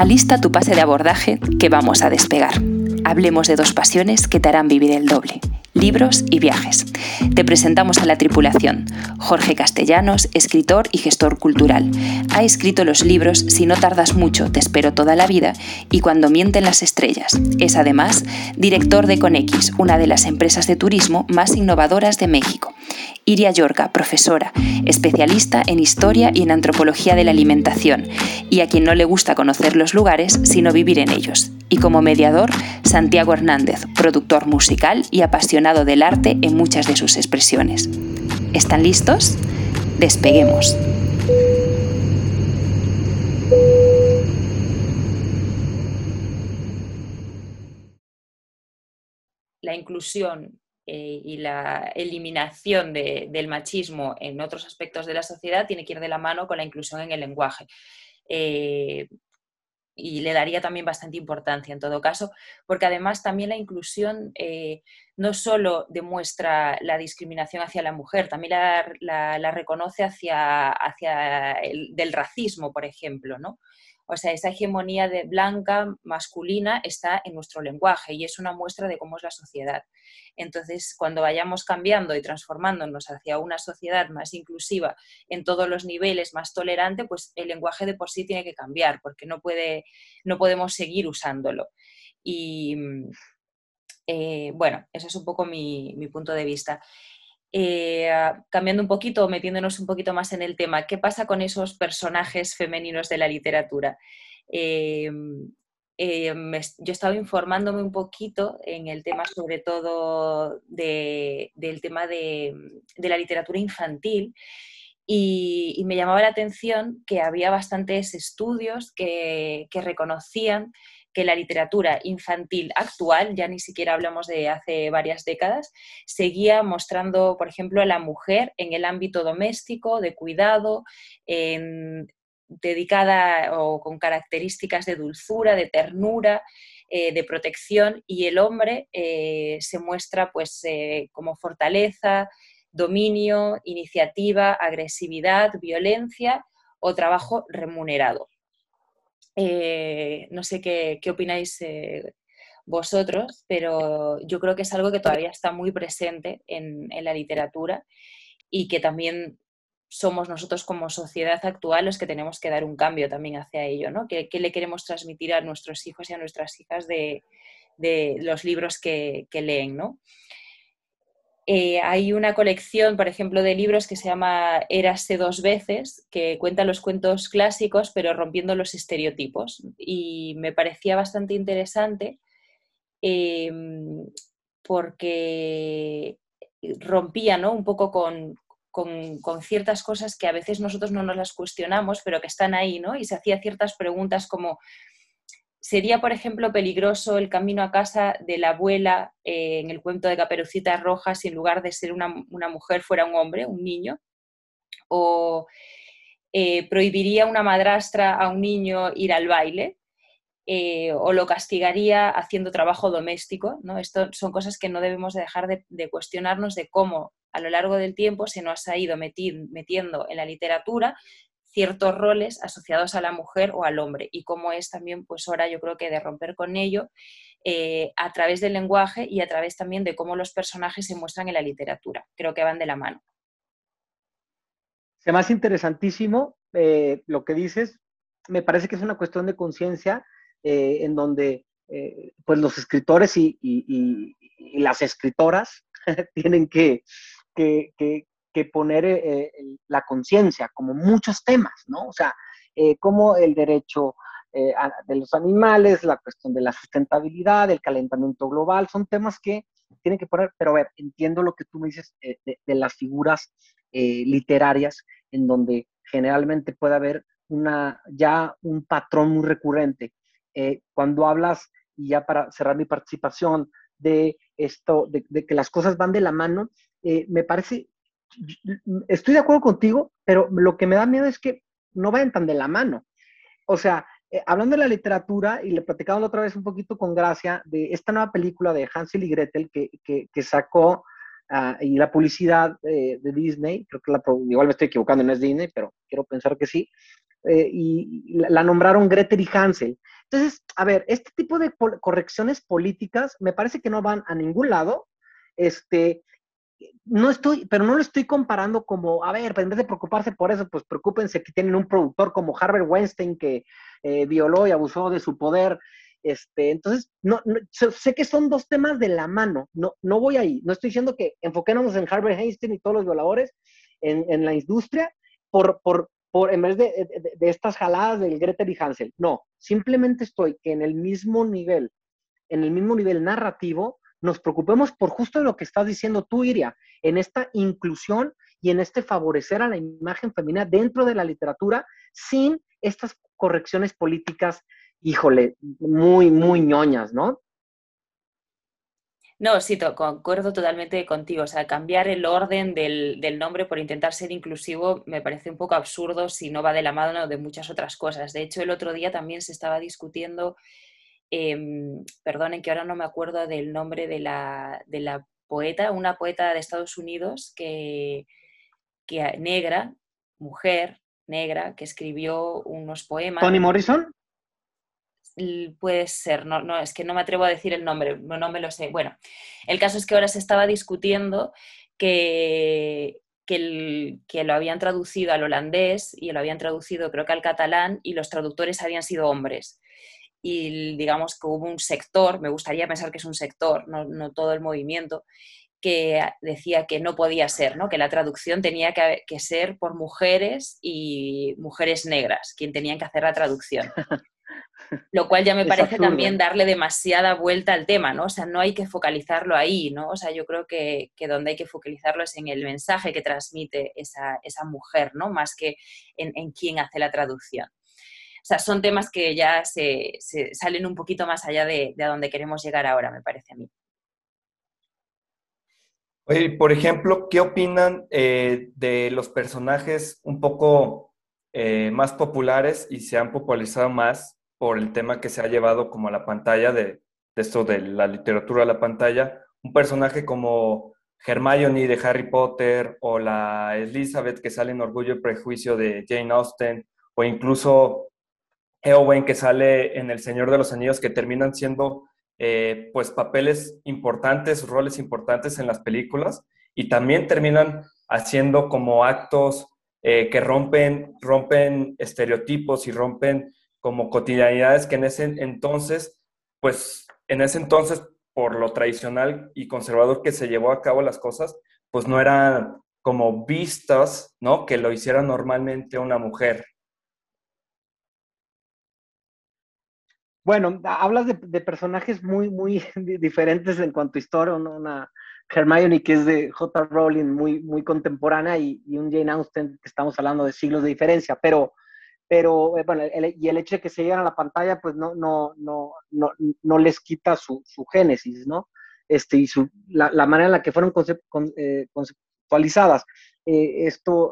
Alista tu pase de abordaje que vamos a despegar. Hablemos de dos pasiones que te harán vivir el doble, libros y viajes. Te presentamos a la tripulación. Jorge Castellanos, escritor y gestor cultural. Ha escrito los libros Si no tardas mucho, te espero toda la vida y Cuando mienten las estrellas. Es además director de Conex, una de las empresas de turismo más innovadoras de México. Iria Yorca, profesora, especialista en historia y en antropología de la alimentación, y a quien no le gusta conocer los lugares, sino vivir en ellos. Y como mediador, Santiago Hernández, productor musical y apasionado del arte en muchas de sus expresiones. ¿Están listos? Despeguemos. La inclusión eh, y la eliminación del machismo en otros aspectos de la sociedad tiene que ir de la mano con la inclusión en el lenguaje. Eh, y le daría también bastante importancia en todo caso, porque además también la inclusión eh, no solo demuestra la discriminación hacia la mujer, también la, reconoce hacia, hacia el del racismo, por ejemplo, ¿no? O sea, esa hegemonía de blanca, masculina, está en nuestro lenguaje y es una muestra de cómo es la sociedad. Entonces, cuando vayamos cambiando y transformándonos hacia una sociedad más inclusiva en todos los niveles, más tolerante, pues el lenguaje de por sí tiene que cambiar, porque no, puede, no podemos seguir usándolo. Y eh, bueno, ese es un poco mi punto de vista. Eh, cambiando un poquito, metiéndonos un poquito más en el tema, ¿qué pasa con esos personajes femeninos de la literatura? Eh, eh, yo estaba informándome un poquito en el tema, sobre todo del tema de, la literatura infantil, y, me llamaba la atención que había bastantes estudios que, que reconocían que la literatura infantil actual, ya ni siquiera hablamos de hace varias décadas, seguía mostrando, por ejemplo, a la mujer en el ámbito doméstico, de cuidado, dedicada o con características de dulzura, de ternura, eh, de protección, y el hombre eh, se muestra pues eh, como fortaleza, dominio, iniciativa, agresividad, violencia o trabajo remunerado. Eh, no sé qué, opináis eh, vosotros, pero yo creo que es algo que todavía está muy presente en, la literatura y que también somos nosotros como sociedad actual los que tenemos que dar un cambio también hacia ello, ¿no? ¿Qué, le queremos transmitir a nuestros hijos y a nuestras hijas de, los libros que, que leen, ¿no? Eh, hay una colección, por ejemplo, de libros que se llama Érase dos veces, que cuenta los cuentos clásicos, pero rompiendo los estereotipos. Y me parecía bastante interesante em, porque rompía ¿no? un poco con, con, ciertas cosas que a veces nosotros no nos las cuestionamos, pero que están ahí, ¿no? Y se hacía ciertas preguntas como Sería, por ejemplo, peligroso el camino a casa de la abuela eh, en el cuento de Caperucita Roja si en lugar de ser una, mujer fuera un hombre, un niño. O eh, prohibiría una madrastra a un niño ir al baile. Eh, o lo castigaría haciendo trabajo doméstico. ¿no? Esto son cosas que no debemos dejar de, de, cuestionarnos de cómo a lo largo del tiempo se nos ha ido metiendo en la literatura ciertos roles asociados a la mujer o al hombre y cómo es también pues hora yo creo que de romper con ello eh, a través del lenguaje y a través también de cómo los personajes se muestran en la literatura. Creo que van de la mano. Se más interesantísimo eh, lo que dices. Me parece que es una cuestión de conciencia eh, en donde pues los escritores y, las escritoras tienen que, que poner eh, eh, la conciencia, como muchos temas, ¿no? O sea, eh, como el derecho de los animales, la cuestión de la sustentabilidad, el calentamiento global, son temas que tienen que poner, pero a ver, entiendo lo que tú me dices de, las figuras literarias, en donde generalmente puede haber una, ya un patrón muy recurrente. cuando hablas, y ya para cerrar mi participación, de esto, de, de que las cosas van de la mano, me parece estoy de acuerdo contigo, pero lo que me da miedo es que no vayan tan de la mano. O sea, eh, hablando de la literatura, y le platicamos otra vez un poquito con gracia de esta nueva película de Hansel y Gretel que, que, sacó ah, y la publicidad eh, de Disney, creo que la, igual me estoy equivocando, no es Disney, pero quiero pensar que sí, eh, y la nombraron Gretel y Hansel. Entonces, a ver, este tipo de correcciones políticas me parece que no van a ningún lado. Este, no estoy, pero no lo estoy comparando como, a ver, pues en vez de preocuparse por eso, pues preocúpense que tienen un productor como Harvey Weinstein que eh, violó y abusó de su poder. Este, entonces, no, sé que son dos temas de la mano, no, no voy ahí, no estoy diciendo que enfoquémonos en Harvey Weinstein y todos los violadores en, en la industria por, por, por, en vez de, de, estas jaladas del Gretel y Hansel, no, simplemente estoy en el mismo nivel, en el mismo nivel narrativo, nos preocupemos por justo lo que estás diciendo tú, Iria, en esta inclusión y en este favorecer a la imagen femenina dentro de la literatura sin estas correcciones políticas, híjole, muy, muy ñoñas, ¿no? No, sí, concuerdo totalmente contigo. O sea, cambiar el orden del, del, nombre por intentar ser inclusivo me parece un poco absurdo si no va de la mano de muchas otras cosas. De hecho, el otro día también se estaba discutiendo Em, perdonen que ahora no me acuerdo del nombre de la, de la poeta, una poeta de Estados Unidos que, que negra, mujer negra, que escribió unos poemas. ¿Toni Morrison? Puede ser, no, no, es que no me atrevo a decir el nombre, no, no me lo sé. Bueno, el caso es que ahora se estaba discutiendo que, que, que, lo habían traducido al holandés y lo habían traducido creo que al catalán y los traductores habían sido hombres y digamos que hubo un sector, me gustaría pensar que es un sector, no, todo el movimiento, que decía que no podía ser, ¿no? que la traducción tenía que, ser por mujeres y mujeres negras, quien tenían que hacer la traducción. Lo cual ya me parece también darle demasiada vuelta al tema, ¿no? O sea, no hay que focalizarlo ahí, ¿no? O sea, yo creo que, donde hay que focalizarlo es en el mensaje que transmite esa, mujer, ¿no? Más que en, en quién hace la traducción. O sea, son temas que ya se, salen un poquito más allá de, a donde queremos llegar ahora, me parece a mí. Oye, por ejemplo, ¿qué opinan eh, de los personajes un poco eh, más populares y se han popularizado más por el tema que se ha llevado como a la pantalla de, de esto de la literatura a la pantalla? Un personaje como Hermione de Harry Potter o la Elizabeth que sale en Orgullo y Prejuicio de Jane Austen o incluso Eowyn que sale en El Señor de los Anillos, que terminan siendo eh, pues papeles importantes, roles importantes en las películas, y también terminan haciendo como actos eh, que rompen, rompen estereotipos y rompen como cotidianidades que en ese entonces, pues en ese entonces, por lo tradicional y conservador que se llevó a cabo las cosas, pues no eran como vistas, ¿no? Que lo hiciera normalmente una mujer. Bueno, hablas de, personajes muy, muy diferentes en cuanto a historia, una Hermione que es de J. Rowling muy, muy contemporánea y, un Jane Austen que estamos hablando de siglos de diferencia, pero, pero eh, bueno, y el hecho de que se llegan a la pantalla, pues no, no, no, no, no les quita su, su génesis, ¿no? Este, y su, la, la manera en la que fueron eh, conceptualizadas. Eh, esto,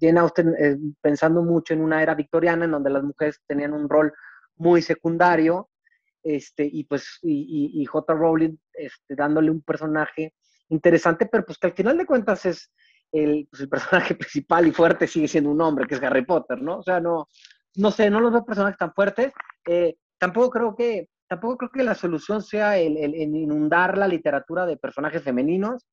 Jane Austen pensando mucho en una era victoriana en donde las mujeres tenían un rol muy secundario, este, y pues, y, J. Rowling este, dándole un personaje interesante, pero pues que al final de cuentas es el, pues, personaje principal y fuerte sigue siendo un hombre, que es Harry Potter, ¿no? O sea, no, no sé, no los veo personajes tan fuertes. Eh, tampoco creo que, tampoco creo que la solución sea el, inundar la literatura de personajes femeninos.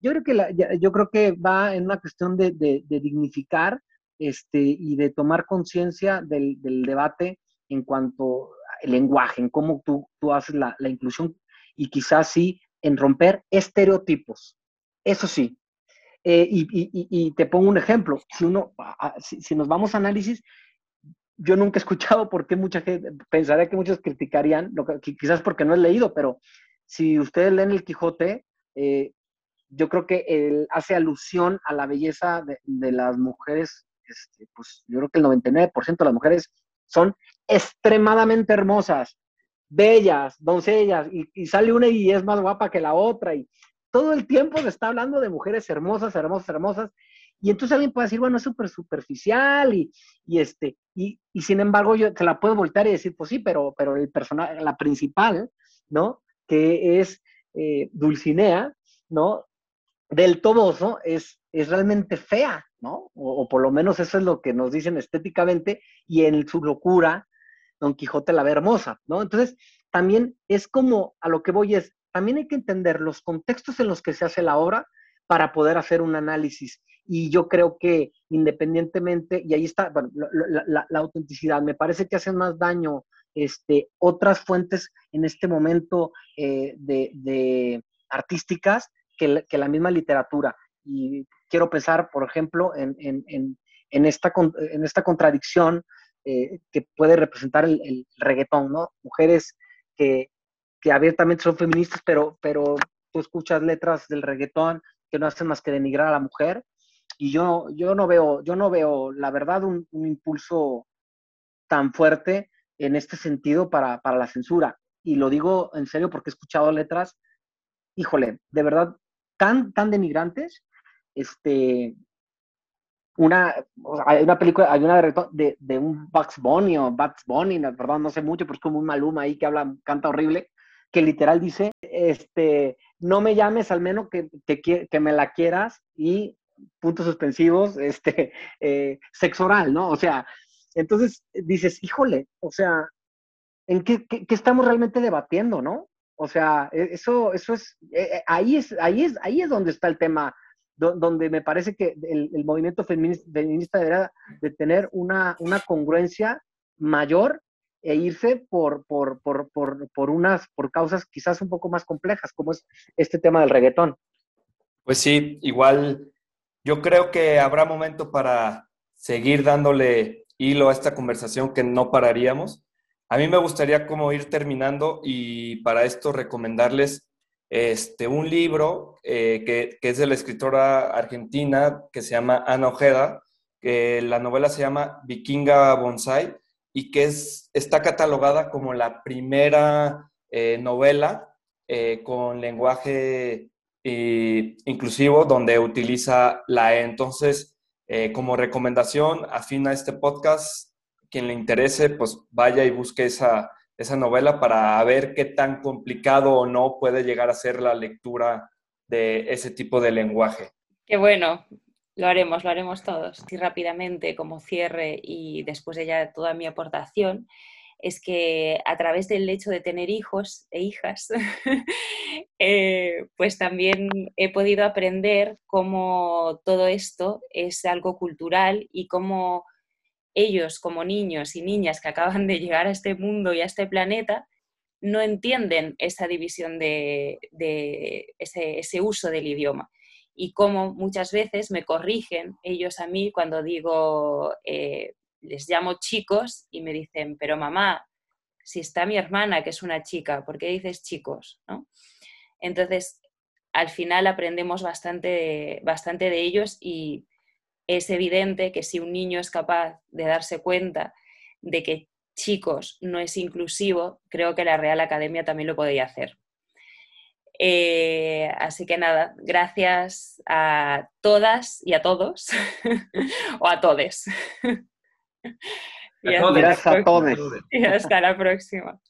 Yo creo que, la, yo creo que va en una cuestión de, dignificar este, y de tomar conciencia del, debate en cuanto al lenguaje, en cómo tú, tú haces la, la, inclusión y quizás sí en romper estereotipos. Eso sí. Eh, y, y, te pongo un ejemplo. Si, uno, si, nos vamos a análisis, yo nunca he escuchado por qué mucha gente, pensaría que muchos criticarían, quizás porque no he leído, pero si ustedes leen el Quijote, eh, yo creo que él hace alusión a la belleza de, de las mujeres, este, pues yo creo que el 99% de las mujeres son extremadamente hermosas, bellas, doncellas, y, sale una y es más guapa que la otra, y todo el tiempo se está hablando de mujeres hermosas, hermosas, hermosas, y entonces alguien puede decir, bueno, es súper superficial, y, y, este, y, y, sin embargo yo se la puedo voltar y decir, pues sí, pero, pero el personaje, la principal, ¿no? Que es eh, Dulcinea, ¿no? Del Toboso, es, es realmente fea, ¿no? O, por lo menos eso es lo que nos dicen estéticamente y en su locura, Don Quijote la ve hermosa, ¿no? Entonces, también es como a lo que voy es, también hay que entender los contextos en los que se hace la obra para poder hacer un análisis. Y yo creo que independientemente, y ahí está, bueno, la, autenticidad, me parece que hacen más daño este, otras fuentes en este momento eh, de, artísticas que, que la misma literatura. Y quiero pensar, por ejemplo, en, esta, en esta contradicción eh, que puede representar el, reggaetón, ¿no? Mujeres que, abiertamente son feministas, pero, pero tú escuchas letras del reggaetón que no hacen más que denigrar a la mujer. Y yo, yo no veo, yo no veo, la verdad, un, impulso tan fuerte en este sentido para, para, la censura. Y lo digo en serio porque he escuchado letras, híjole, de verdad, tan, tan denigrantes este, una, hay una película, hay una de, de, un Bugs Bunny o Bugs Bunny, perdón, no sé mucho, pero es como un Maluma ahí que habla, canta horrible, que literal dice, este, no me llames al menos que, que, que me la quieras y puntos suspensivos, este, eh, sexo oral, ¿no? O sea, entonces dices, híjole, o sea, ¿en qué, qué, estamos realmente debatiendo, no? O sea, e, eso, eso es, eh, ahí es, ahí es, ahí es donde está el tema donde me parece que el, movimiento feminista, feminista, deberá de tener una, una congruencia mayor e irse por, por, por, por, unas, por causas quizás un poco más complejas, como es este tema del reggaetón. Pues sí, igual yo creo que habrá momento para seguir dándole hilo a esta conversación que no pararíamos. A mí me gustaría como ir terminando y para esto recomendarles este, un libro eh, que, es de la escritora argentina que se llama Ana Ojeda, que la novela se llama Vikinga Bonsai y que es, está catalogada como la primera eh, novela eh, con lenguaje inclusivo donde utiliza la E. Entonces, como recomendación, afín a este podcast, quien le interese, pues vaya y busque esa, esa novela para ver qué tan complicado o no puede llegar a ser la lectura de ese tipo de lenguaje. Qué bueno, lo haremos, lo haremos todos. Y rápidamente, como cierre y después de ya toda mi aportación, es que a través del hecho de tener hijos e hijas, eh, pues también he podido aprender cómo todo esto es algo cultural y cómo ellos como niños y niñas que acaban de llegar a este mundo y a este planeta, no entienden esa división de, ese, uso del idioma. Y como muchas veces me corrigen ellos a mí cuando digo, eh, les llamo chicos y me dicen, pero mamá, si está mi hermana que es una chica, ¿por qué dices chicos? Entonces, al final aprendemos bastante, bastante de ellos y es evidente que si un niño es capaz de darse cuenta de que chicos no es inclusivo, creo que la Real Academia también lo podría hacer. Eh, así que nada, gracias a todas y a todos, o a todes. gracias a todos. Y hasta la próxima.